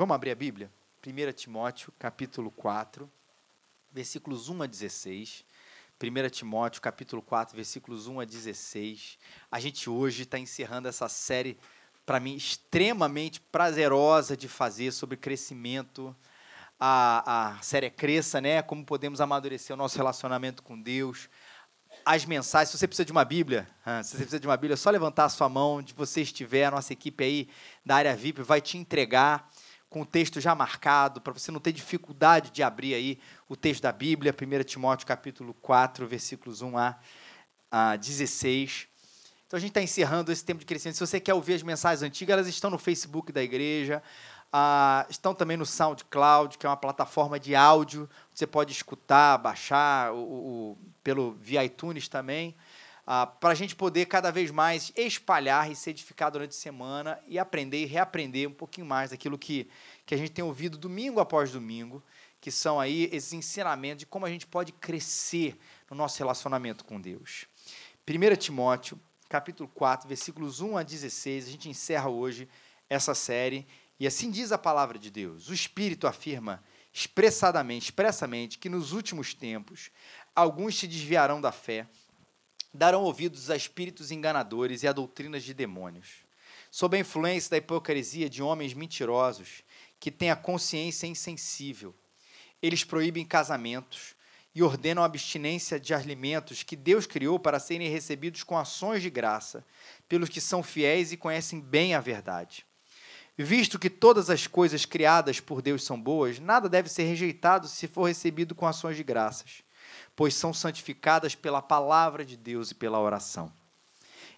Vamos abrir a Bíblia? 1 Timóteo, capítulo 4, versículos 1 a 16. 1 Timóteo, capítulo 4, versículos 1 a 16. A gente hoje está encerrando essa série, para mim, extremamente prazerosa de fazer sobre crescimento. A, a série é Cresça, né? Como podemos amadurecer o nosso relacionamento com Deus. As mensagens, se você precisa de uma Bíblia, se você precisa de uma Bíblia, é só levantar a sua mão, onde você estiver, a nossa equipe aí da área VIP vai te entregar com o texto já marcado, para você não ter dificuldade de abrir aí o texto da Bíblia, 1 Timóteo capítulo 4, versículos 1 a, a 16. Então a gente está encerrando esse tempo de crescimento. Se você quer ouvir as mensagens antigas, elas estão no Facebook da igreja, ah, estão também no SoundCloud, que é uma plataforma de áudio. Você pode escutar, baixar o, o pelo via iTunes também ah, para a gente poder cada vez mais espalhar e se edificar durante a semana e aprender e reaprender um pouquinho mais daquilo que, que a gente tem ouvido domingo após domingo, que são aí esses ensinamentos de como a gente pode crescer no nosso relacionamento com Deus. 1 Timóteo, capítulo 4, versículos 1 a 16, a gente encerra hoje essa série, e assim diz a palavra de Deus. O Espírito afirma expressadamente, expressamente, que nos últimos tempos alguns se desviarão da fé darão ouvidos a espíritos enganadores e a doutrinas de demônios. Sob a influência da hipocrisia de homens mentirosos que têm a consciência insensível, eles proíbem casamentos e ordenam a abstinência de alimentos que Deus criou para serem recebidos com ações de graça pelos que são fiéis e conhecem bem a verdade. Visto que todas as coisas criadas por Deus são boas, nada deve ser rejeitado se for recebido com ações de graças pois são santificadas pela palavra de Deus e pela oração.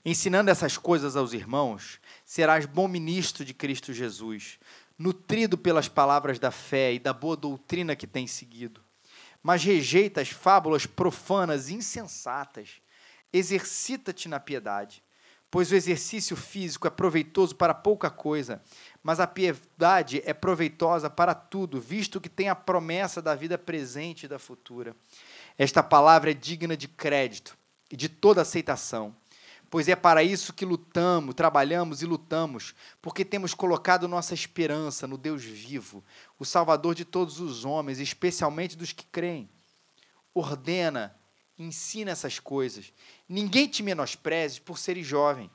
Ensinando essas coisas aos irmãos, serás bom ministro de Cristo Jesus, nutrido pelas palavras da fé e da boa doutrina que tens seguido. Mas rejeita as fábulas profanas e insensatas. Exercita-te na piedade, pois o exercício físico é proveitoso para pouca coisa, mas a piedade é proveitosa para tudo, visto que tem a promessa da vida presente e da futura. Esta palavra é digna de crédito e de toda aceitação, pois é para isso que lutamos, trabalhamos e lutamos, porque temos colocado nossa esperança no Deus vivo, o Salvador de todos os homens, especialmente dos que creem. Ordena, ensina essas coisas. Ninguém te menospreze por seres jovem,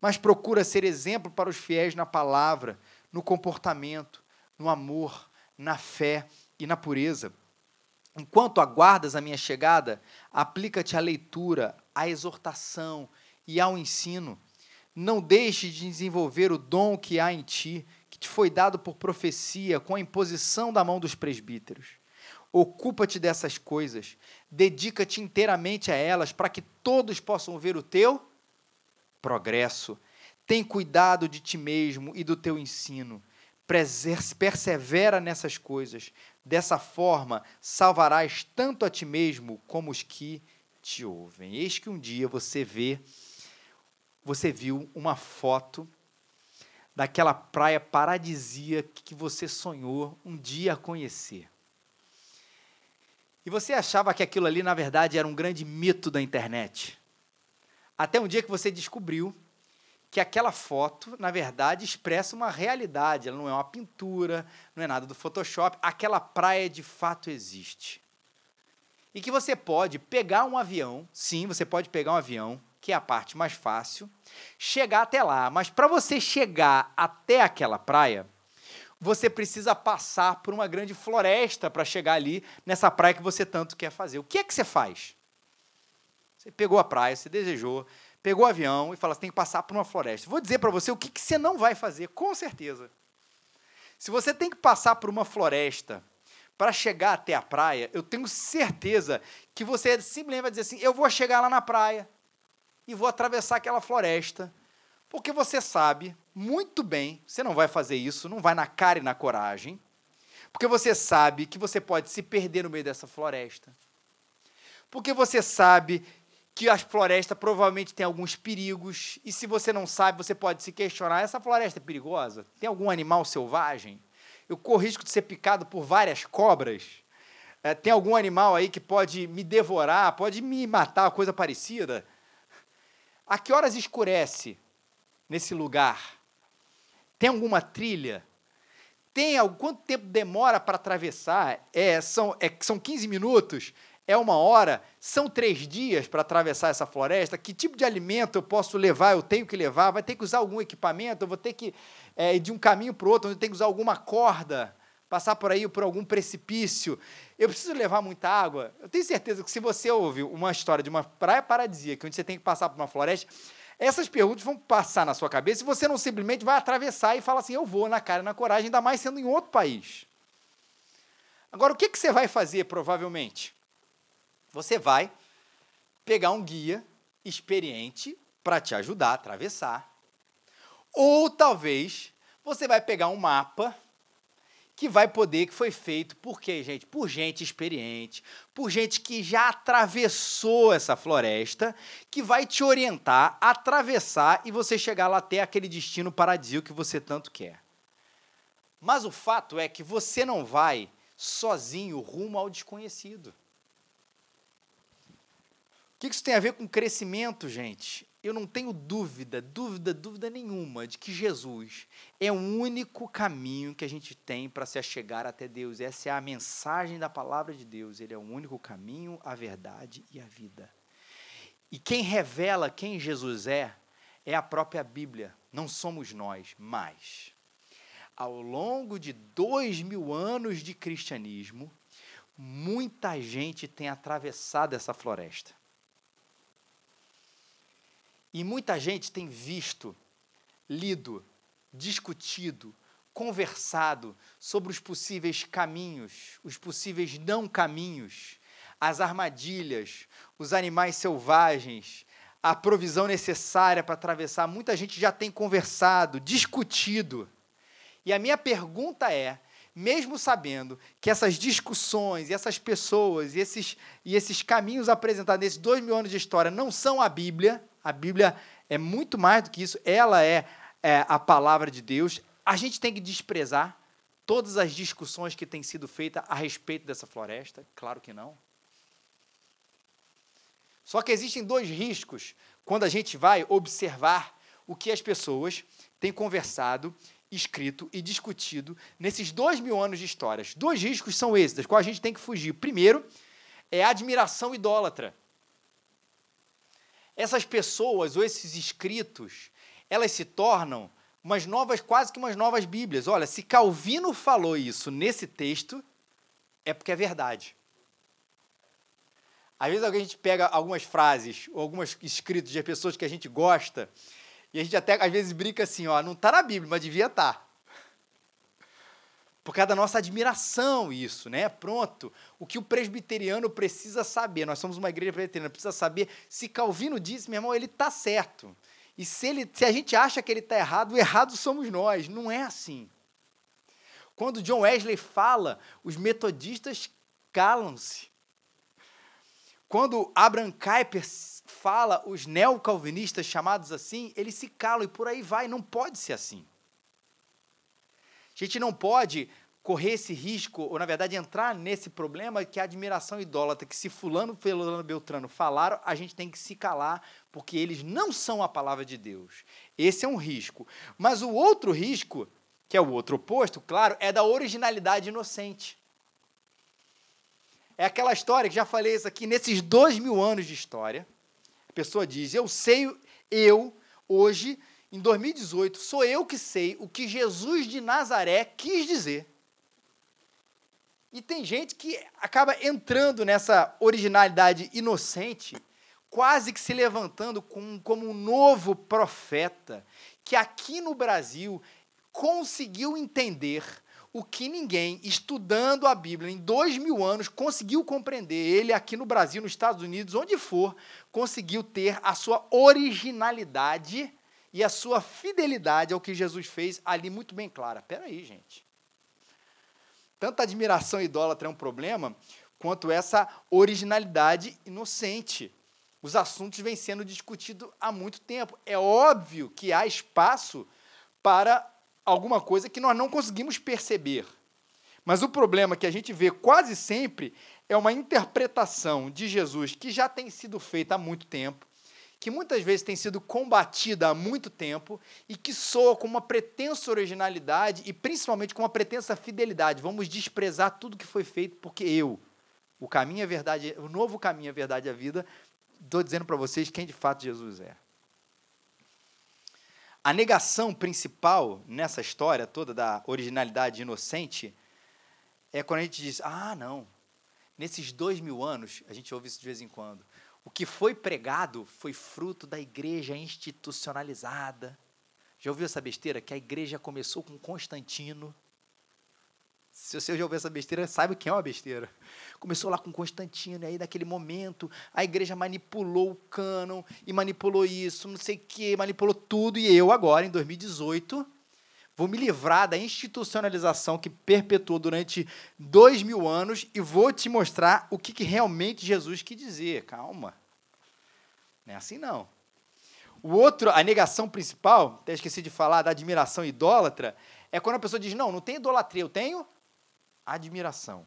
mas procura ser exemplo para os fiéis na palavra, no comportamento, no amor, na fé e na pureza. Enquanto aguardas a minha chegada, aplica-te à leitura, à exortação e ao ensino. Não deixe de desenvolver o dom que há em ti, que te foi dado por profecia, com a imposição da mão dos presbíteros. Ocupa-te dessas coisas, dedica-te inteiramente a elas, para que todos possam ver o teu progresso. Tem cuidado de ti mesmo e do teu ensino. Persevera nessas coisas, Dessa forma, salvarás tanto a ti mesmo como os que te ouvem. Eis que um dia você vê, você viu uma foto daquela praia paradisíaca que você sonhou um dia conhecer. E você achava que aquilo ali, na verdade, era um grande mito da internet. Até um dia que você descobriu que aquela foto, na verdade, expressa uma realidade. Ela não é uma pintura, não é nada do Photoshop. Aquela praia de fato existe. E que você pode pegar um avião, sim, você pode pegar um avião, que é a parte mais fácil, chegar até lá. Mas para você chegar até aquela praia, você precisa passar por uma grande floresta para chegar ali nessa praia que você tanto quer fazer. O que é que você faz? Você pegou a praia, você desejou, pegou o avião e fala: você tem que passar por uma floresta. Vou dizer para você o que, que você não vai fazer, com certeza. Se você tem que passar por uma floresta para chegar até a praia, eu tenho certeza que você simplesmente vai dizer assim: eu vou chegar lá na praia e vou atravessar aquela floresta, porque você sabe muito bem, você não vai fazer isso, não vai na cara e na coragem, porque você sabe que você pode se perder no meio dessa floresta. Porque você sabe que a floresta provavelmente tem alguns perigos, e se você não sabe, você pode se questionar: essa floresta é perigosa? Tem algum animal selvagem? Eu corro risco de ser picado por várias cobras? É, tem algum animal aí que pode me devorar, pode me matar, coisa parecida? A que horas escurece nesse lugar? Tem alguma trilha? tem quanto tempo demora para atravessar? É, são, é, são 15 minutos? É uma hora? São três dias para atravessar essa floresta? Que tipo de alimento eu posso levar? Eu tenho que levar? Vai ter que usar algum equipamento? Eu vou ter que é, ir de um caminho para o outro? Eu tenho que usar alguma corda? Passar por aí por algum precipício? Eu preciso levar muita água? Eu tenho certeza que se você ouve uma história de uma praia paradisíaca, onde você tem que passar por uma floresta, essas perguntas vão passar na sua cabeça e você não simplesmente vai atravessar e falar assim: eu vou na cara e na coragem, ainda mais sendo em outro país. Agora, o que, que você vai fazer, provavelmente? Você vai pegar um guia experiente para te ajudar a atravessar. Ou talvez você vai pegar um mapa que vai poder, que foi feito por quê, gente? Por gente experiente, por gente que já atravessou essa floresta, que vai te orientar atravessar e você chegar lá até aquele destino paradisíaco que você tanto quer. Mas o fato é que você não vai sozinho rumo ao desconhecido. O que isso tem a ver com crescimento, gente? eu não tenho dúvida, dúvida, dúvida nenhuma de que Jesus é o único caminho que a gente tem para se achegar até Deus. Essa é a mensagem da palavra de Deus. Ele é o único caminho, a verdade e a vida. E quem revela quem Jesus é, é a própria Bíblia, não somos nós, mas ao longo de dois mil anos de cristianismo, muita gente tem atravessado essa floresta. E muita gente tem visto, lido, discutido, conversado sobre os possíveis caminhos, os possíveis não caminhos, as armadilhas, os animais selvagens, a provisão necessária para atravessar. Muita gente já tem conversado, discutido. E a minha pergunta é: mesmo sabendo que essas discussões, essas pessoas e esses, e esses caminhos apresentados nesses dois mil anos de história não são a Bíblia, a Bíblia é muito mais do que isso, ela é, é a palavra de Deus. A gente tem que desprezar todas as discussões que têm sido feitas a respeito dessa floresta? Claro que não. Só que existem dois riscos quando a gente vai observar o que as pessoas têm conversado, escrito e discutido nesses dois mil anos de histórias. Dois riscos são esses, das quais a gente tem que fugir. Primeiro, é a admiração idólatra essas pessoas ou esses escritos, elas se tornam umas novas, quase que umas novas Bíblias. Olha, se Calvino falou isso nesse texto, é porque é verdade. Às vezes a gente pega algumas frases ou alguns escritos de pessoas que a gente gosta e a gente até às vezes brinca assim, ó, não está na Bíblia, mas devia estar. Tá por causa da nossa admiração, isso, né? Pronto. O que o presbiteriano precisa saber, nós somos uma igreja presbiteriana, precisa saber se Calvino disse, meu irmão, ele está certo. E se, ele, se a gente acha que ele está errado, o errado somos nós. Não é assim. Quando John Wesley fala, os metodistas calam-se. Quando Abraham Kuyper fala, os neocalvinistas chamados assim, eles se calam e por aí vai. Não pode ser assim. A gente não pode correr esse risco, ou na verdade entrar nesse problema que é a admiração idólatra, que se fulano, fulano, beltrano falaram, a gente tem que se calar, porque eles não são a palavra de Deus. Esse é um risco. Mas o outro risco, que é o outro oposto, claro, é da originalidade inocente. É aquela história que já falei isso aqui, nesses dois mil anos de história, a pessoa diz, eu sei, eu, hoje, em 2018, sou eu que sei o que Jesus de Nazaré quis dizer. E tem gente que acaba entrando nessa originalidade inocente, quase que se levantando com, como um novo profeta, que aqui no Brasil conseguiu entender o que ninguém, estudando a Bíblia em dois mil anos, conseguiu compreender. Ele, aqui no Brasil, nos Estados Unidos, onde for, conseguiu ter a sua originalidade e a sua fidelidade ao que Jesus fez ali muito bem clara. Espera aí, gente. Tanta admiração idólatra é um problema, quanto essa originalidade inocente. Os assuntos vêm sendo discutidos há muito tempo. É óbvio que há espaço para alguma coisa que nós não conseguimos perceber. Mas o problema que a gente vê quase sempre é uma interpretação de Jesus que já tem sido feita há muito tempo, que muitas vezes tem sido combatida há muito tempo e que soa com uma pretensa originalidade e principalmente com uma pretensa fidelidade. Vamos desprezar tudo que foi feito porque eu, o caminho, a verdade, o novo caminho, a verdade e a vida, estou dizendo para vocês quem de fato Jesus é. A negação principal nessa história toda da originalidade inocente é quando a gente diz: ah, não, nesses dois mil anos, a gente ouve isso de vez em quando, o que foi pregado foi fruto da igreja institucionalizada. Já ouviu essa besteira? Que a igreja começou com Constantino. Se você já ouviu essa besteira, saiba que é uma besteira. Começou lá com Constantino, e aí naquele momento a igreja manipulou o cânon e manipulou isso, não sei o quê, manipulou tudo. E eu agora, em 2018, vou me livrar da institucionalização que perpetuou durante dois mil anos e vou te mostrar o que, que realmente Jesus quis dizer. Calma. Não é assim não. O outro, a negação principal, até esqueci de falar, da admiração idólatra, é quando a pessoa diz: Não, não tem idolatria, eu tenho admiração.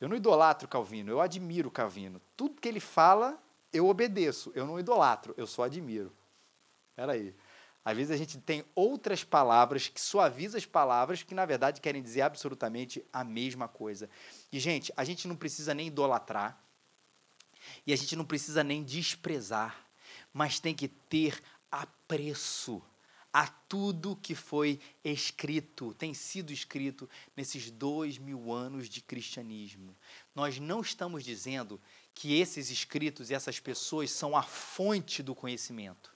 Eu não idolatro Calvino, eu admiro Calvino. Tudo que ele fala, eu obedeço. Eu não idolatro, eu só admiro. Espera aí. Às vezes a gente tem outras palavras que suavizam as palavras que, na verdade, querem dizer absolutamente a mesma coisa. E, gente, a gente não precisa nem idolatrar, e a gente não precisa nem desprezar, mas tem que ter apreço a tudo que foi escrito, tem sido escrito nesses dois mil anos de cristianismo. Nós não estamos dizendo que esses escritos e essas pessoas são a fonte do conhecimento.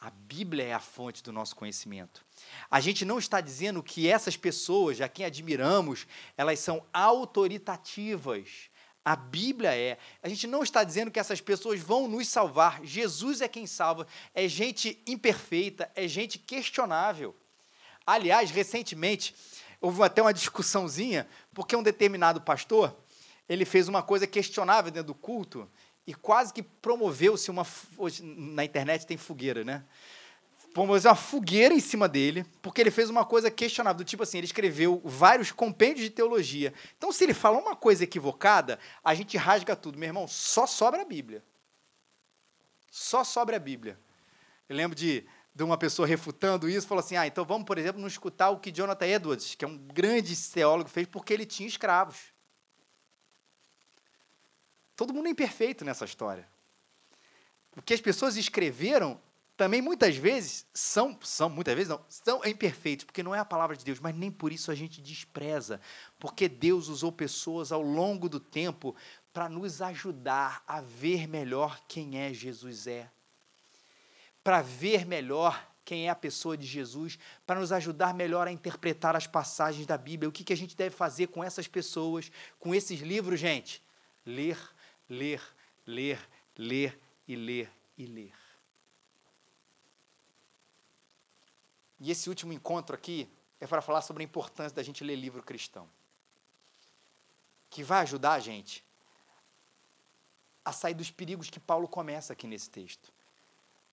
A Bíblia é a fonte do nosso conhecimento. A gente não está dizendo que essas pessoas, a quem admiramos, elas são autoritativas. A Bíblia é. A gente não está dizendo que essas pessoas vão nos salvar. Jesus é quem salva. É gente imperfeita, é gente questionável. Aliás, recentemente, houve até uma discussãozinha, porque um determinado pastor, ele fez uma coisa questionável dentro do culto e quase que promoveu-se uma... Hoje, na internet tem fogueira, né? Fazer uma fogueira em cima dele, porque ele fez uma coisa questionável, do tipo assim, ele escreveu vários compêndios de teologia. Então, se ele fala uma coisa equivocada, a gente rasga tudo. Meu irmão, só sobra a Bíblia. Só sobra a Bíblia. Eu lembro de, de uma pessoa refutando isso, falou assim, ah, então vamos, por exemplo, não escutar o que Jonathan Edwards, que é um grande teólogo, fez, porque ele tinha escravos. Todo mundo é imperfeito nessa história. O que as pessoas escreveram também muitas vezes são, são muitas vezes não, são imperfeitos, porque não é a palavra de Deus, mas nem por isso a gente despreza, porque Deus usou pessoas ao longo do tempo para nos ajudar a ver melhor quem é Jesus é. Para ver melhor quem é a pessoa de Jesus, para nos ajudar melhor a interpretar as passagens da Bíblia. O que, que a gente deve fazer com essas pessoas, com esses livros, gente? Ler, ler, ler, ler e ler e ler. E esse último encontro aqui é para falar sobre a importância da gente ler livro cristão. Que vai ajudar a gente a sair dos perigos que Paulo começa aqui nesse texto.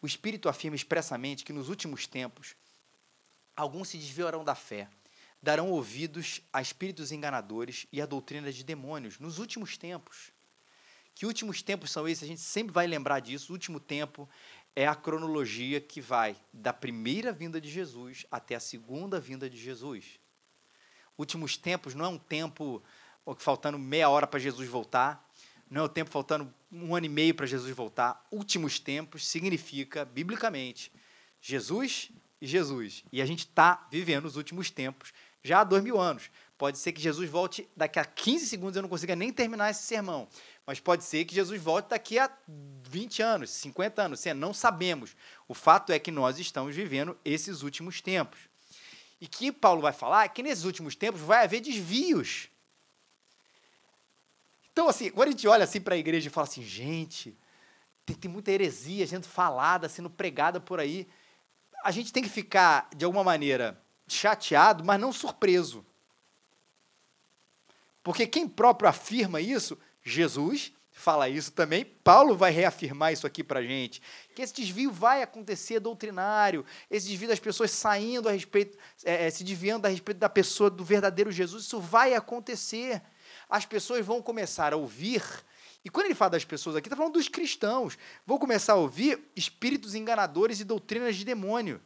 O Espírito afirma expressamente que nos últimos tempos alguns se desviarão da fé, darão ouvidos a espíritos enganadores e a doutrina de demônios. Nos últimos tempos. Que últimos tempos são esses? A gente sempre vai lembrar disso. O último tempo é a cronologia que vai da primeira vinda de Jesus até a segunda vinda de Jesus. Últimos tempos não é um tempo faltando meia hora para Jesus voltar, não é o tempo faltando um ano e meio para Jesus voltar. Últimos tempos significa, biblicamente, Jesus e Jesus. E a gente está vivendo os últimos tempos já há dois mil anos. Pode ser que Jesus volte daqui a 15 segundos, eu não consiga nem terminar esse sermão. Mas pode ser que Jesus volte daqui a 20 anos, 50 anos, não sabemos. O fato é que nós estamos vivendo esses últimos tempos. E que Paulo vai falar é que nesses últimos tempos vai haver desvios. Então, assim, quando a gente olha assim para a igreja e fala assim, gente, tem, tem muita heresia sendo falada, sendo pregada por aí, a gente tem que ficar, de alguma maneira, chateado, mas não surpreso. Porque quem próprio afirma isso Jesus fala isso também. Paulo vai reafirmar isso aqui para gente, que esse desvio vai acontecer doutrinário, esse desvio das pessoas saindo a respeito, é, é, se desviando a respeito da pessoa do verdadeiro Jesus, isso vai acontecer. As pessoas vão começar a ouvir E quando ele fala das pessoas aqui, está falando dos cristãos. Vou começar a ouvir espíritos enganadores e doutrinas de demônio.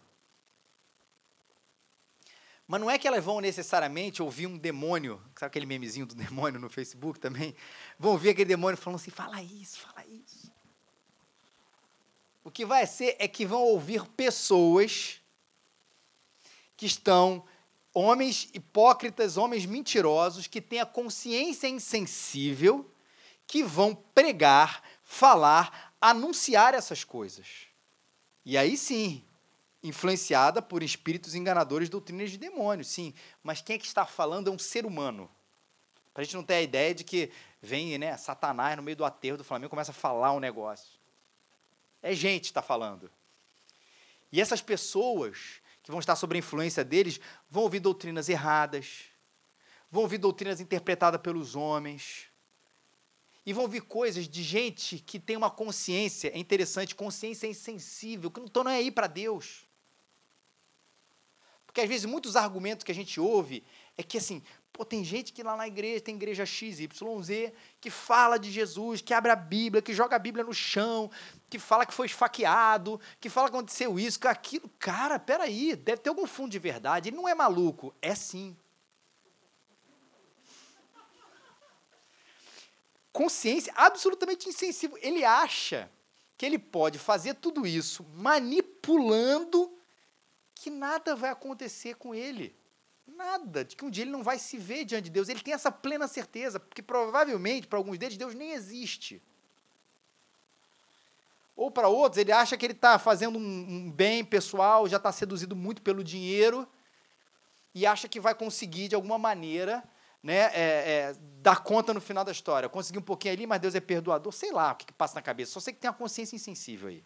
Mas não é que elas vão necessariamente ouvir um demônio, sabe aquele memezinho do demônio no Facebook também? Vão ouvir aquele demônio falando assim: fala isso, fala isso. O que vai ser é que vão ouvir pessoas que estão, homens hipócritas, homens mentirosos, que têm a consciência insensível, que vão pregar, falar, anunciar essas coisas. E aí sim, influenciada por espíritos enganadores, doutrinas de demônios, sim. Mas quem é que está falando é um ser humano. Para a gente não ter a ideia de que vem né, Satanás no meio do aterro do Flamengo começa a falar um negócio. É gente que está falando. E essas pessoas que vão estar sob a influência deles vão ouvir doutrinas erradas, vão ouvir doutrinas interpretadas pelos homens, e vão ouvir coisas de gente que tem uma consciência, é interessante, consciência insensível, que não estão nem aí para Deus. Porque às vezes muitos argumentos que a gente ouve é que assim, pô, tem gente que lá na igreja, tem igreja XYZ, que fala de Jesus, que abre a Bíblia, que joga a Bíblia no chão, que fala que foi esfaqueado, que fala que aconteceu isso, que aquilo. Cara, peraí, deve ter algum fundo de verdade. Ele não é maluco. É sim. Consciência absolutamente insensível. Ele acha que ele pode fazer tudo isso manipulando que nada vai acontecer com ele. Nada, de que um dia ele não vai se ver diante de Deus. Ele tem essa plena certeza, porque provavelmente para alguns deles Deus nem existe. Ou para outros, ele acha que ele está fazendo um, um, bem pessoal, já está seduzido muito pelo dinheiro e acha que vai conseguir, de alguma maneira, né, é, é, dar conta no final da história. Conseguir um pouquinho ali, mas Deus é perdoador. Sei lá o que, que passa na cabeça. Só sei que tem uma consciência insensível aí.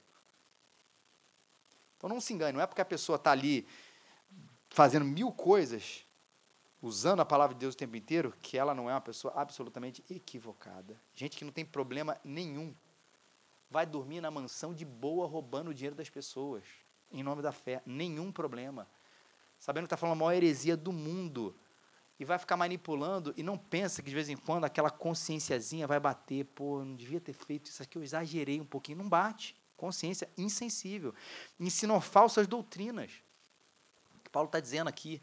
Então não se engane, não é porque a pessoa está ali fazendo mil coisas, usando a palavra de Deus o tempo inteiro, que ela não é uma pessoa absolutamente equivocada. Gente que não tem problema nenhum. Vai dormir na mansão de boa, roubando o dinheiro das pessoas, em nome da fé. Nenhum problema. Sabendo que está falando a maior heresia do mundo. E vai ficar manipulando e não pensa que de vez em quando aquela consciênciazinha vai bater. Pô, não devia ter feito isso aqui, eu exagerei um pouquinho. Não bate consciência insensível. Ensinam falsas doutrinas. Paulo está dizendo aqui.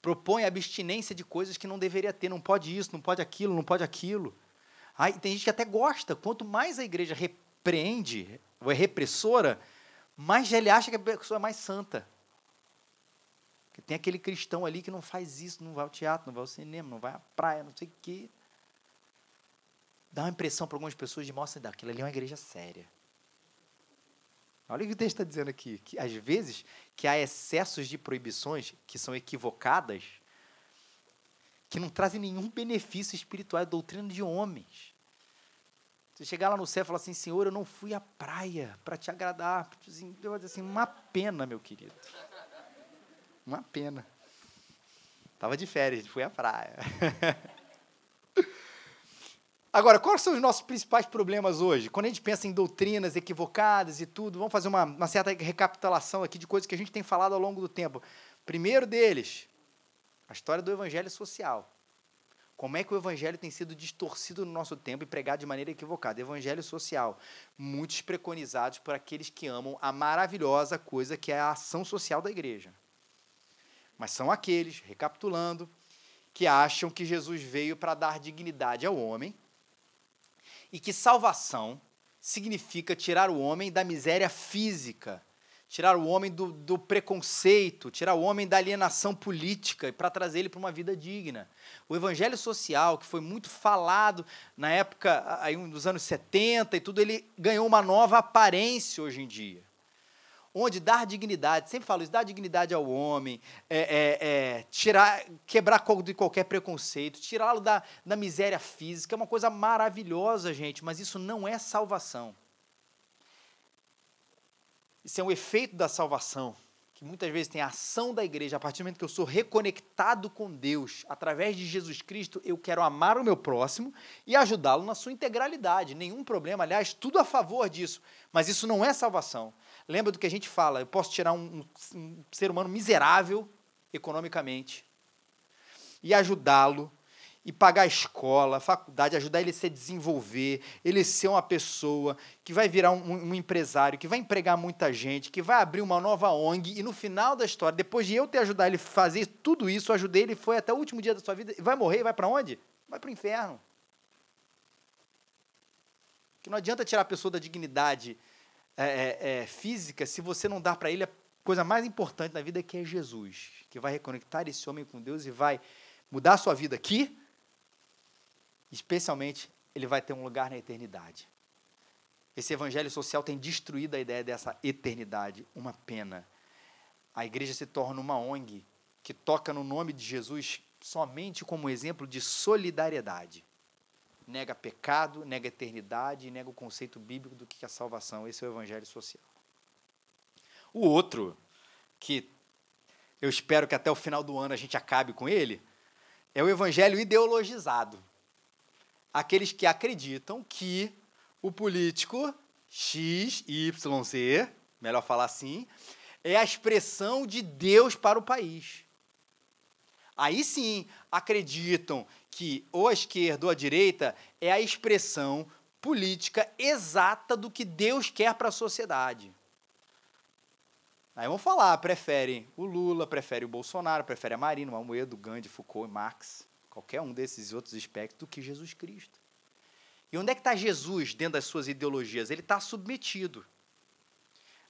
Propõe abstinência de coisas que não deveria ter. Não pode isso, não pode aquilo, não pode aquilo. Aí tem gente que até gosta. Quanto mais a igreja repreende, ou é repressora, mais ele acha que a pessoa é mais santa. Porque tem aquele cristão ali que não faz isso, não vai ao teatro, não vai ao cinema, não vai à praia, não sei o quê. Dá uma impressão para algumas pessoas de, mostra, daquilo ali é uma igreja séria. Olha o que o texto está dizendo aqui, que às vezes que há excessos de proibições que são equivocadas, que não trazem nenhum benefício espiritual, é doutrina de homens. Você chegar lá no céu e falar assim, Senhor, eu não fui à praia para te agradar. Eu vou dizer assim, uma pena, meu querido. Uma pena. Tava de férias, fui à praia. Agora, quais são os nossos principais problemas hoje? Quando a gente pensa em doutrinas equivocadas e tudo, vamos fazer uma, uma certa recapitulação aqui de coisas que a gente tem falado ao longo do tempo. Primeiro deles, a história do evangelho social. Como é que o evangelho tem sido distorcido no nosso tempo e pregado de maneira equivocada? Evangelho social. Muitos preconizados por aqueles que amam a maravilhosa coisa que é a ação social da igreja. Mas são aqueles, recapitulando, que acham que Jesus veio para dar dignidade ao homem e que salvação significa tirar o homem da miséria física, tirar o homem do, do preconceito, tirar o homem da alienação política para trazer ele para uma vida digna. O evangelho social, que foi muito falado na época aí, dos anos 70 e tudo, ele ganhou uma nova aparência hoje em dia onde dar dignidade, sempre falo isso, dar dignidade ao homem, é, é, é, tirar, quebrar de qualquer preconceito, tirá-lo da, da miséria física, é uma coisa maravilhosa, gente, mas isso não é salvação. Isso é um efeito da salvação, que muitas vezes tem a ação da igreja, a partir do momento que eu sou reconectado com Deus, através de Jesus Cristo, eu quero amar o meu próximo e ajudá-lo na sua integralidade. Nenhum problema, aliás, tudo a favor disso. Mas isso não é salvação. Lembra do que a gente fala? Eu posso tirar um, um, ser humano miserável economicamente e ajudá-lo e pagar a escola, a faculdade, ajudar ele a se desenvolver, ele ser uma pessoa que vai virar um, um, empresário, que vai empregar muita gente, que vai abrir uma nova ONG e no final da história, depois de eu ter ajudado ele a fazer tudo isso, eu ajudei ele, foi até o último dia da sua vida, vai morrer, vai para onde? Vai para o inferno. Que não adianta tirar a pessoa da dignidade é, é, física se você não dá para ele a coisa mais importante na vida que é Jesus, que vai reconectar esse homem com Deus e vai mudar a sua vida aqui especialmente ele vai ter um lugar na eternidade. Esse evangelho social tem destruído a ideia dessa eternidade, uma pena. A igreja se torna uma ONG que toca no nome de Jesus somente como exemplo de solidariedade. Nega pecado, nega eternidade, nega o conceito bíblico do que é salvação. Esse é o evangelho social. O outro, que eu espero que até o final do ano a gente acabe com ele, é o evangelho ideologizado aqueles que acreditam que o político X, Y, Z, melhor falar assim, é a expressão de Deus para o país. Aí sim acreditam que ou a esquerda ou a direita é a expressão política exata do que Deus quer para a sociedade. Aí vão falar, preferem o Lula, preferem o Bolsonaro, preferem a Marina, o Almoedo, Gandhi, Foucault Marx qualquer um desses outros aspectos, do que Jesus Cristo. E onde é que está Jesus dentro das suas ideologias? Ele está submetido.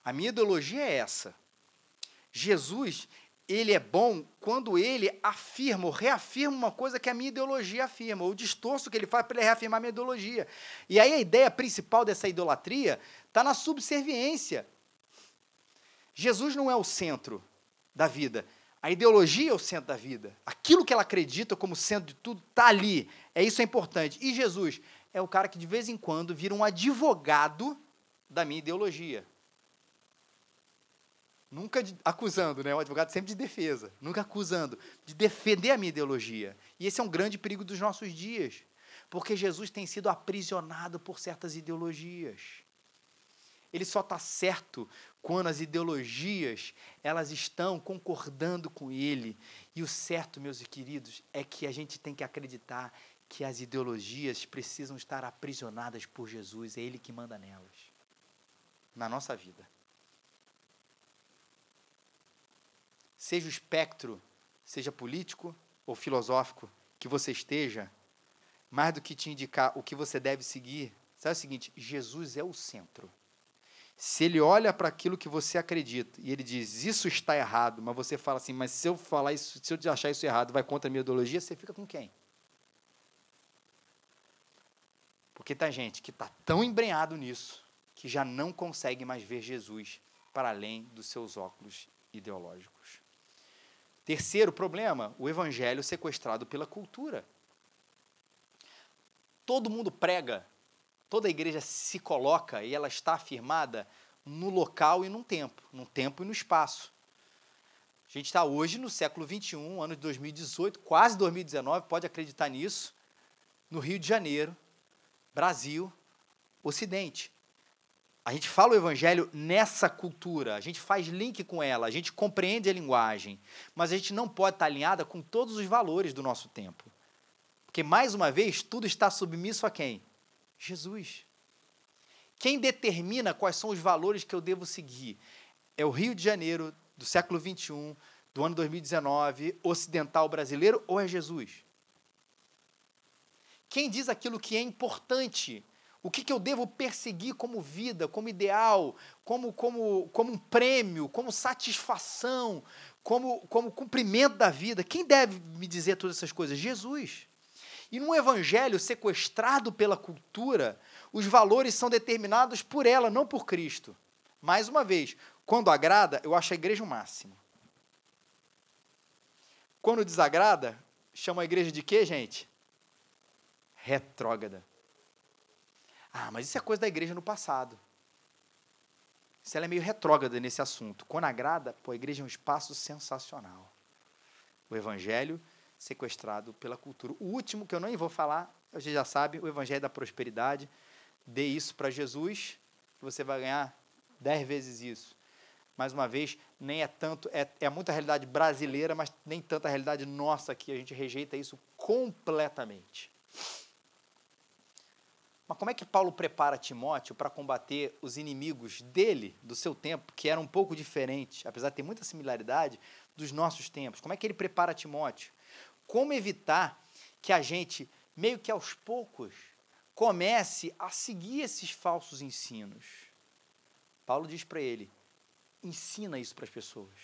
A minha ideologia é essa. Jesus, ele é bom quando ele afirma ou reafirma uma coisa que a minha ideologia afirma, ou o distorço que ele faz para ele reafirmar a minha ideologia. E aí a ideia principal dessa idolatria está na subserviência. Jesus não é o centro da vida. A ideologia é o centro da vida. Aquilo que ela acredita como centro de tudo está ali. É isso é importante. E Jesus é o cara que de vez em quando vira um advogado da minha ideologia. Nunca de, acusando, né? O advogado sempre de defesa, nunca acusando, de defender a minha ideologia. E esse é um grande perigo dos nossos dias, porque Jesus tem sido aprisionado por certas ideologias. Ele só está certo quando as ideologias elas estão concordando com ele. E o certo, meus queridos, é que a gente tem que acreditar que as ideologias precisam estar aprisionadas por Jesus, é ele que manda nelas. Na nossa vida. Seja o espectro, seja político ou filosófico que você esteja, mais do que te indicar o que você deve seguir, sabe o seguinte: Jesus é o centro. Se ele olha para aquilo que você acredita e ele diz, isso está errado, mas você fala assim, mas se eu falar isso, se eu achar isso errado, vai contra a minha ideologia, você fica com quem? Porque tem gente que está tão embrenhado nisso que já não consegue mais ver Jesus para além dos seus óculos ideológicos. Terceiro problema, o evangelho sequestrado pela cultura. Todo mundo prega toda igreja se coloca e ela está afirmada no local e no tempo, no tempo e no espaço. A gente está hoje no século 21, ano de 2018, quase 2019, pode acreditar nisso, no Rio de Janeiro, Brasil, Ocidente. A gente fala o evangelho nessa cultura, a gente faz link com ela, a gente compreende a linguagem, mas a gente não pode estar alinhada com todos os valores do nosso tempo. Porque, mais uma vez, tudo está submisso a quem? Jesus. Quem determina quais são os valores que eu devo seguir? É o Rio de Janeiro do século 21, do ano 2019, ocidental brasileiro ou é Jesus? Quem diz aquilo que é importante? O que, que eu devo perseguir como vida, como ideal, como, como, como um prêmio, como satisfação, como, como cumprimento da vida? Quem deve me dizer todas essas coisas? Jesus. E num evangelho sequestrado pela cultura, os valores são determinados por ela, não por Cristo. Mais uma vez, quando agrada, eu acho a igreja o máximo. Quando desagrada, chama a igreja de quê, gente? Retrógrada. Ah, mas isso é coisa da igreja no passado. Isso ela é meio retrógrada nesse assunto. Quando agrada, pô, a igreja é um espaço sensacional. O evangelho sequestrado pela cultura. O último, que eu nem vou falar, você já sabe, o Evangelho da Prosperidade. Dê isso para Jesus, você vai ganhar dez vezes isso. mais uma vez, nem é tanto, é, é muita realidade brasileira, mas nem tanta realidade nossa aqui. A gente rejeita isso completamente. Mas como é que Paulo prepara Timóteo para combater os inimigos dele, do seu tempo, que eram um pouco diferentes, apesar de ter muita similaridade, dos nossos tempos? Como é que ele prepara Timóteo? Como evitar que a gente, meio que aos poucos, comece a seguir esses falsos ensinos? Paulo diz para ele: ensina isso para as pessoas.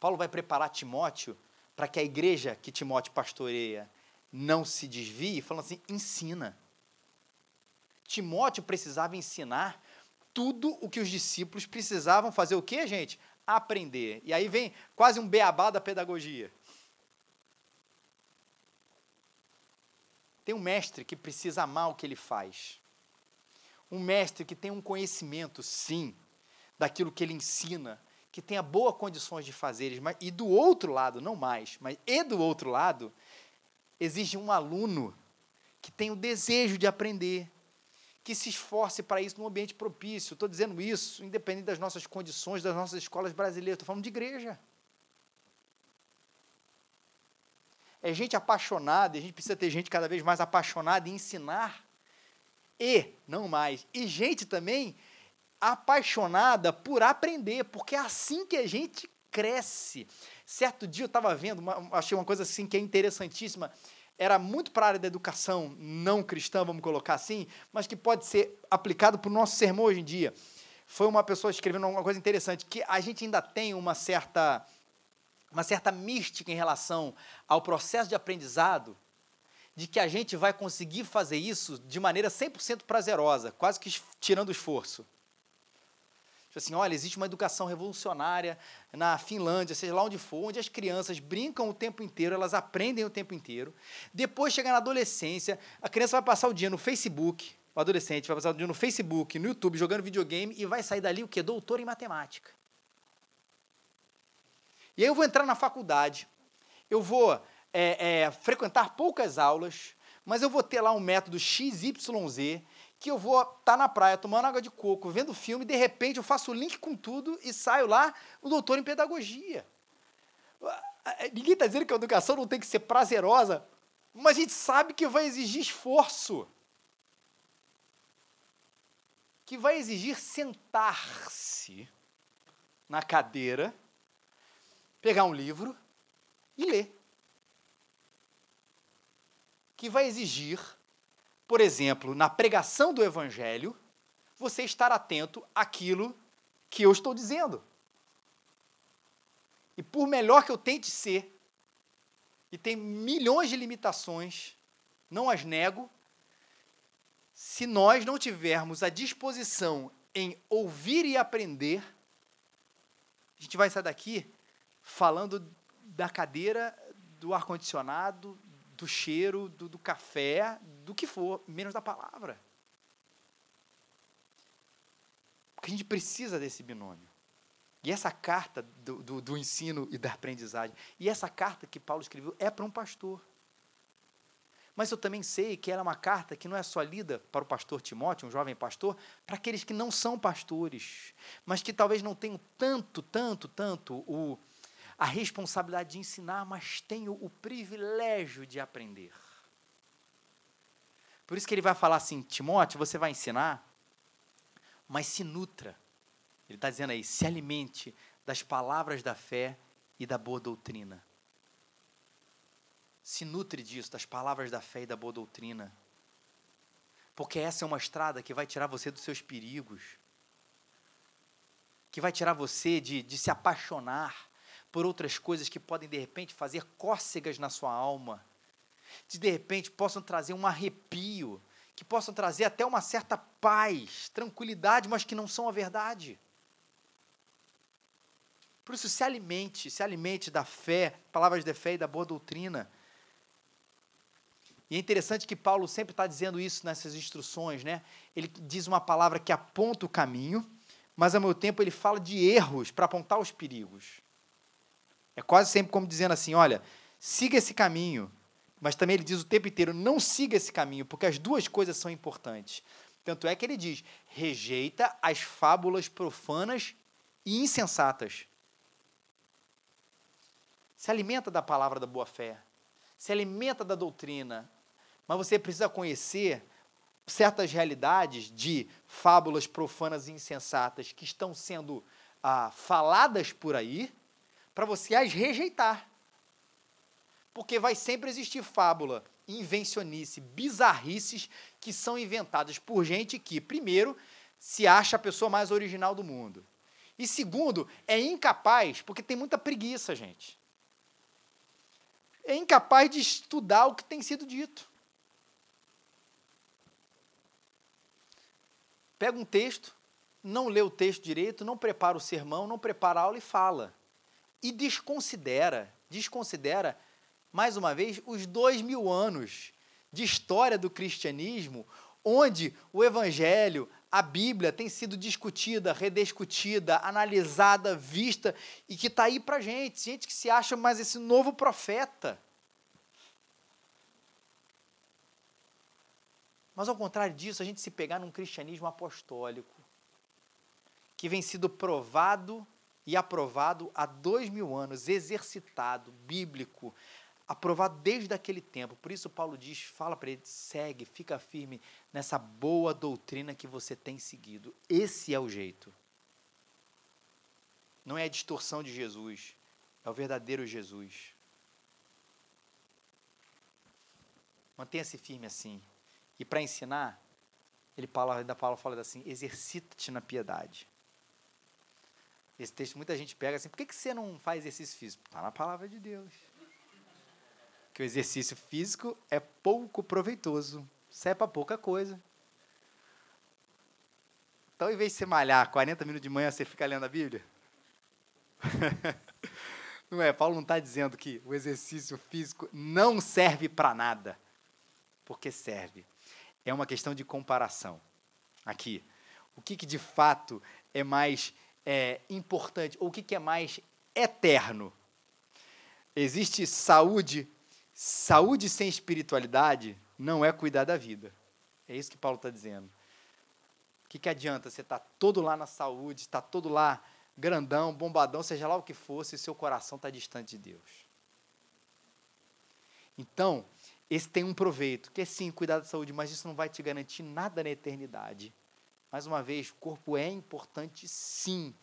Paulo vai preparar Timóteo para que a igreja que Timóteo pastoreia não se desvie, falando assim: ensina. Timóteo precisava ensinar tudo o que os discípulos precisavam fazer o quê, gente? Aprender. E aí vem quase um beabá da pedagogia. Tem um mestre que precisa amar o que ele faz. Um mestre que tem um conhecimento, sim, daquilo que ele ensina, que tenha boas condições de fazer. Mas, e do outro lado, não mais, mas e do outro lado, exige um aluno que tem o desejo de aprender, que se esforce para isso num ambiente propício. Estou dizendo isso, independente das nossas condições, das nossas escolas brasileiras. Estou falando de igreja. É gente apaixonada, e a gente precisa ter gente cada vez mais apaixonada em ensinar. E, não mais, e gente também apaixonada por aprender, porque é assim que a gente cresce. Certo dia eu estava vendo, uma, achei uma coisa assim que é interessantíssima era muito para a área da educação não cristã, vamos colocar assim, mas que pode ser aplicado para o nosso sermão hoje em dia. Foi uma pessoa escrevendo uma coisa interessante, que a gente ainda tem uma certa, uma certa mística em relação ao processo de aprendizado, de que a gente vai conseguir fazer isso de maneira 100% prazerosa, quase que tirando esforço. Tipo assim, olha, existe uma educação revolucionária na Finlândia, seja lá onde for, onde as crianças brincam o tempo inteiro, elas aprendem o tempo inteiro. Depois chega na adolescência, a criança vai passar o dia no Facebook, o adolescente vai passar o dia no Facebook, no YouTube, jogando videogame e vai sair dali o quê? Doutor em matemática. E aí eu vou entrar na faculdade, eu vou é, é, frequentar poucas aulas, mas eu vou ter lá um método XYZ que eu vou estar tá na praia tomando água de coco, vendo filme, de repente eu faço o link com tudo e saio lá um doutor em pedagogia. Ninguém está dizendo que a educação não tem que ser prazerosa, mas a gente sabe que vai exigir esforço. Que vai exigir sentar-se na cadeira, pegar um livro e ler. Que vai exigir por exemplo, na pregação do evangelho, você estar atento àquilo que eu estou dizendo. E por melhor que eu tente ser, e tem milhões de limitações, não as nego, se nós não tivermos a disposição em ouvir e aprender, a gente vai sair daqui falando da cadeira, do ar-condicionado, do cheiro, do, do café, do que for, menos da palavra. Porque a gente precisa desse binômio. E essa carta do, do, do, ensino e da aprendizagem, e essa carta que Paulo escreveu é para um pastor. Mas eu também sei que ela é uma carta que não é só lida para o pastor Timóteo, um jovem pastor, para aqueles que não são pastores, mas que talvez não tenham tanto, tanto, tanto o, a responsabilidade de ensinar, mas tenho o privilégio de aprender. Por isso que ele vai falar assim: Timóteo, você vai ensinar, mas se nutra. Ele está dizendo aí: se alimente das palavras da fé e da boa doutrina. Se nutre disso, das palavras da fé e da boa doutrina. Porque essa é uma estrada que vai tirar você dos seus perigos, que vai tirar você de, de se apaixonar por outras coisas que podem, de repente, fazer cócegas na sua alma, que de repente possam trazer um arrepio, que possam trazer até uma certa paz, tranquilidade, mas que não são a verdade. Por isso, se alimente, se alimente da fé, palavras de fé e da boa doutrina. E é interessante que Paulo sempre está dizendo isso nessas instruções, né? Ele diz uma palavra que aponta o caminho, mas ao mesmo tempo ele fala de erros para apontar os perigos. É quase sempre como dizendo assim: olha, siga esse caminho. Mas também ele diz o tempo inteiro: não siga esse caminho, porque as duas coisas são importantes. Tanto é que ele diz: rejeita as fábulas profanas e insensatas. Se alimenta da palavra da boa fé, se alimenta da doutrina, mas você precisa conhecer certas realidades de fábulas profanas e insensatas que estão sendo ah, faladas por aí, para você as rejeitar. Porque vai sempre existir fábula, invencionice, bizarrices que são inventadas por gente que, primeiro, se acha a pessoa mais original do mundo. E segundo, é incapaz, porque tem muita preguiça, gente. É incapaz de estudar o que tem sido dito. Pega um texto, não lê o texto direito, não prepara o sermão, não prepara a aula e fala. E desconsidera, desconsidera, mais uma vez, os dois mil anos de história do cristianismo, onde o evangelho, a Bíblia tem sido discutida, rediscutida, analisada, vista e que está aí para gente, gente que se acha mais esse novo profeta. Mas ao contrário disso, a gente se pegar num cristianismo apostólico, que vem sido provado e aprovado há dois mil anos, exercitado, bíblico, aprovado desde aquele tempo. Por isso Paulo diz, fala para ele, segue, fica firme nessa boa doutrina que você tem seguido. Esse é o jeito. Não é a distorção de Jesus, é o verdadeiro Jesus. Mantenha-se firme assim. E para ensinar, ele fala, ainda Paulo fala assim: exercita-te na piedade. Esse texto muita gente pega assim, por que, que você não faz exercício físico? Está na palavra de Deus. Que o exercício físico é pouco proveitoso, serve para pouca coisa. Então, em vez de você malhar 40 minutos de manhã, você fica lendo a Bíblia? não é? Paulo não está dizendo que o exercício físico não serve para nada, porque serve é uma questão de comparação. Aqui, o que, que de fato é mais é, importante, ou o que, que é mais eterno? Existe saúde, saúde sem espiritualidade não é cuidar da vida. É isso que Paulo está dizendo. O que, que adianta você estar tá todo lá na saúde, estar tá todo lá grandão, bombadão, seja lá o que fosse, seu coração está distante de Deus. Então, esse tem um proveito, que é sim cuidar da saúde, mas isso não vai te garantir nada na eternidade. Mais uma vez, o corpo é importante sim,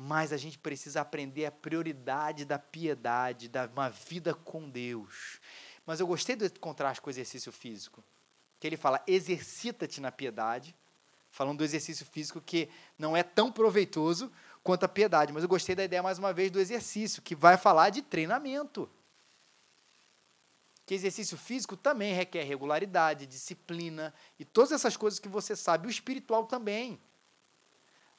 mas a gente precisa aprender a prioridade da piedade, da uma vida com Deus. Mas eu gostei do contraste com o exercício físico, que ele fala: exercita-te na piedade, falando do exercício físico que não é tão proveitoso quanto a piedade. Mas eu gostei da ideia, mais uma vez, do exercício, que vai falar de treinamento que exercício físico também requer regularidade, disciplina e todas essas coisas que você sabe. O espiritual também.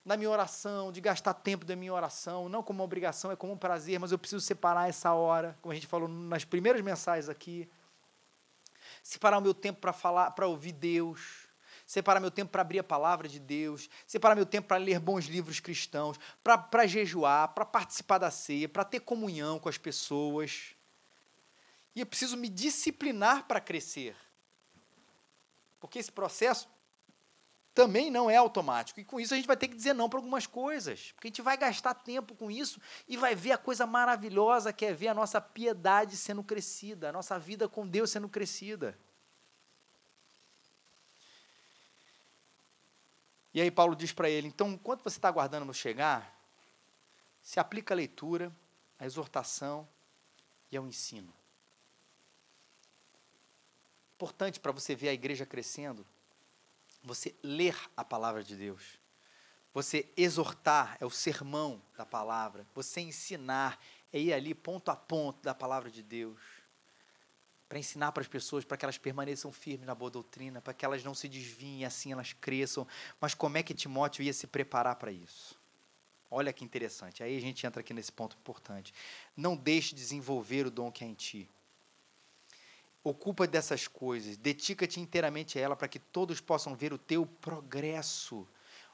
Na minha oração, de gastar tempo da minha oração, não como uma obrigação, é como um prazer, mas eu preciso separar essa hora, como a gente falou nas primeiras mensagens aqui. Separar o meu tempo para falar, para ouvir Deus. Separar meu tempo para abrir a palavra de Deus. Separar meu tempo para ler bons livros cristãos. Para jejuar, para participar da ceia, para ter comunhão com as pessoas e eu preciso me disciplinar para crescer. Porque esse processo também não é automático. E com isso a gente vai ter que dizer não para algumas coisas. Porque a gente vai gastar tempo com isso e vai ver a coisa maravilhosa que é ver a nossa piedade sendo crescida, a nossa vida com Deus sendo crescida. E aí Paulo diz para ele: então, enquanto você está aguardando no chegar, se aplica a leitura, a exortação e ao ensino importante para você ver a igreja crescendo, você ler a palavra de Deus. Você exortar é o sermão da palavra. Você ensinar é ir ali ponto a ponto da palavra de Deus. Para ensinar para as pessoas, para que elas permaneçam firmes na boa doutrina, para que elas não se desviem, assim elas cresçam. Mas como é que Timóteo ia se preparar para isso? Olha que interessante. Aí a gente entra aqui nesse ponto importante. Não deixe de desenvolver o dom que é em ti. Ocupa dessas coisas, dedica-te inteiramente a ela para que todos possam ver o teu progresso.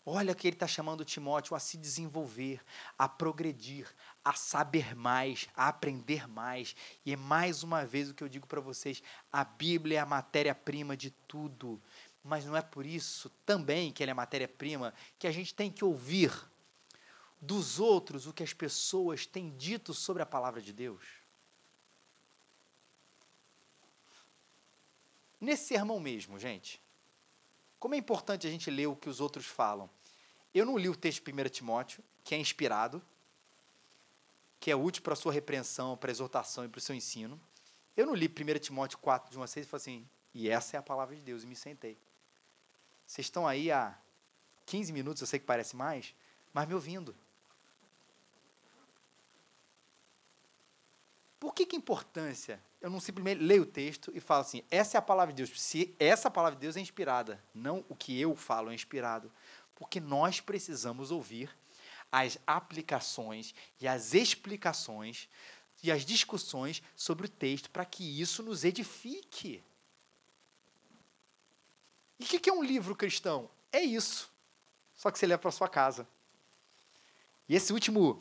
Olha que ele está chamando Timóteo a se desenvolver, a progredir, a saber mais, a aprender mais. E é mais uma vez o que eu digo para vocês: a Bíblia é a matéria-prima de tudo. Mas não é por isso também que ela é matéria-prima que a gente tem que ouvir dos outros o que as pessoas têm dito sobre a palavra de Deus? Nesse sermão mesmo, gente, como é importante a gente ler o que os outros falam. Eu não li o texto de 1 Timóteo, que é inspirado, que é útil para a sua repreensão, para a exortação e para o seu ensino. Eu não li 1 Timóteo 4, de 1 a 6 e falei assim, e essa é a palavra de Deus, e me sentei. Vocês estão aí há 15 minutos, eu sei que parece mais, mas me ouvindo. Por que, que importância? Eu não simplesmente leio o texto e falo assim, essa é a palavra de Deus. Se essa palavra de Deus é inspirada, não o que eu falo é inspirado. Porque nós precisamos ouvir as aplicações e as explicações e as discussões sobre o texto para que isso nos edifique. E o que, que é um livro cristão? É isso. Só que você leva para sua casa. E esse último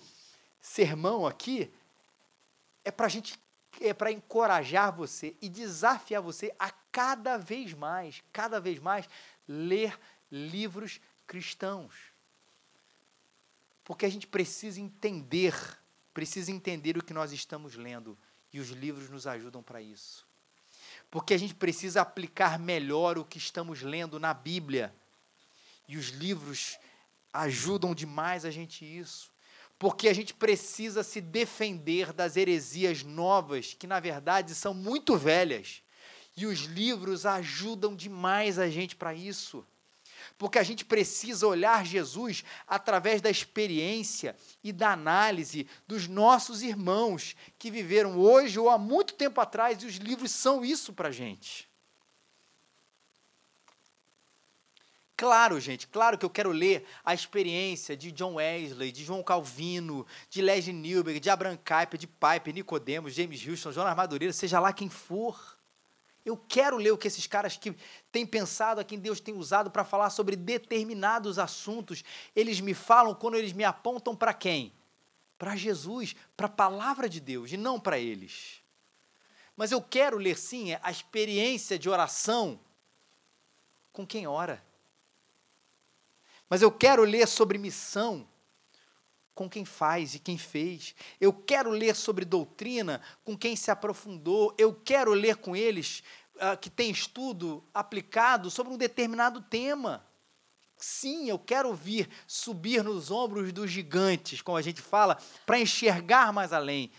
sermão aqui é para gente é para encorajar você e desafiar você a cada vez mais, cada vez mais ler livros cristãos. Porque a gente precisa entender, precisa entender o que nós estamos lendo e os livros nos ajudam para isso. Porque a gente precisa aplicar melhor o que estamos lendo na Bíblia. E os livros ajudam demais a gente isso porque a gente precisa se defender das heresias novas, que na verdade são muito velhas. E os livros ajudam demais a gente para isso. Porque a gente precisa olhar Jesus através da experiência e da análise dos nossos irmãos que viveram hoje ou há muito tempo atrás, e os livros são isso para a gente. Claro, gente, claro que eu quero ler a experiência de John Wesley, de João Calvino, de Leslie Newberg, de Abraham Kuyper, de Piper, Nicodemos, James Houston, Jonas Madureira, seja lá quem for. Eu quero ler o que esses caras que têm pensado, a quem Deus tem usado para falar sobre determinados assuntos, eles me falam quando eles me apontam para quem? Para Jesus, para a palavra de Deus e não para eles. Mas eu quero ler sim a experiência de oração com quem ora mas eu quero ler sobre missão com quem faz e quem fez. Eu quero ler sobre doutrina com quem se aprofundou. Eu quero ler com eles uh, que tem estudo aplicado sobre um determinado tema. Sim, eu quero vir subir nos ombros dos gigantes, como a gente fala, para enxergar mais além,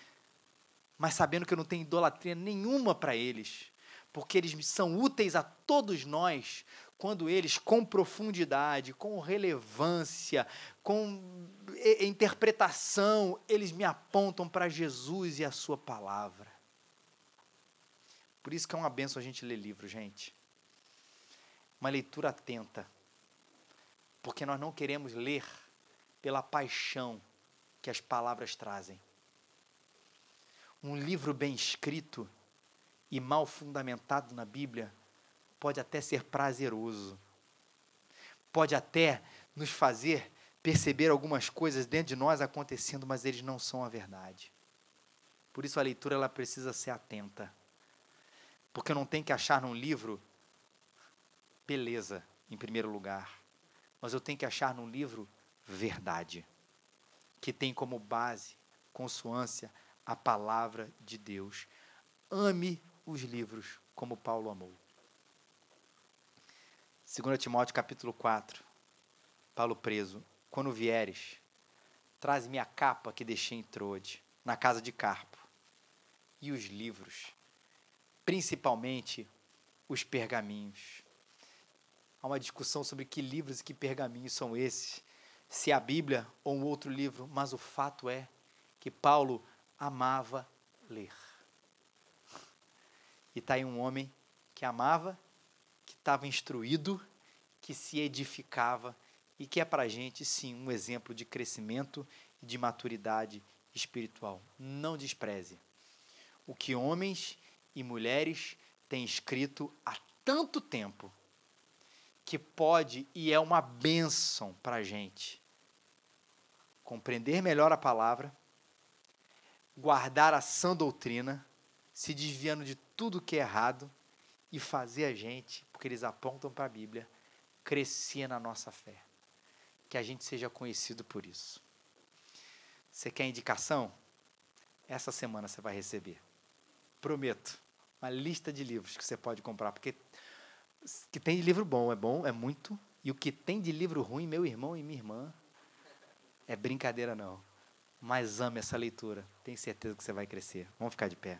mas sabendo que eu não tenho idolatria nenhuma para eles, porque eles são úteis a todos nós quando eles, com profundidade, com relevância, com interpretação, eles me apontam para Jesus e a Sua palavra. Por isso que é uma benção a gente ler livro, gente. Uma leitura atenta. Porque nós não queremos ler pela paixão que as palavras trazem. Um livro bem escrito e mal fundamentado na Bíblia pode até ser prazeroso, pode até nos fazer perceber algumas coisas dentro de nós acontecendo, mas eles não são a verdade. Por isso a leitura ela precisa ser atenta. Porque não tenho que achar num livro beleza em primeiro lugar, mas eu tenho que achar num livro verdade, que tem como base, consoância, a palavra de Deus. Ame os livros como Paulo amou. 2 Timóteo capítulo 4. Paulo preso. Quando vieres, traz-me a capa que deixei em Trode, na casa de Carpo, e os livros, principalmente os pergaminhos. Há uma discussão sobre que livros e que pergaminhos são esses, se a Bíblia ou um outro livro, mas o fato é que Paulo amava ler. E está aí um homem que amava estava instruído, que se edificava e que é para a gente, sim, um exemplo de crescimento e de maturidade espiritual. Não despreze o que homens e mulheres têm escrito há tanto tempo que pode e é uma bênção para a gente compreender melhor a palavra, guardar a sã doutrina, se desviando de tudo que é errado e fazer a gente, porque eles apontam para a Bíblia, crescer na nossa fé. Que a gente seja conhecido por isso. Você quer indicação? Essa semana você vai receber. Prometo. Uma lista de livros que você pode comprar, porque que tem de livro bom é bom, é muito, e o que tem de livro ruim, meu irmão e minha irmã, é brincadeira não. Mas ame essa leitura. Tenho certeza que você vai crescer. Vamos ficar de pé.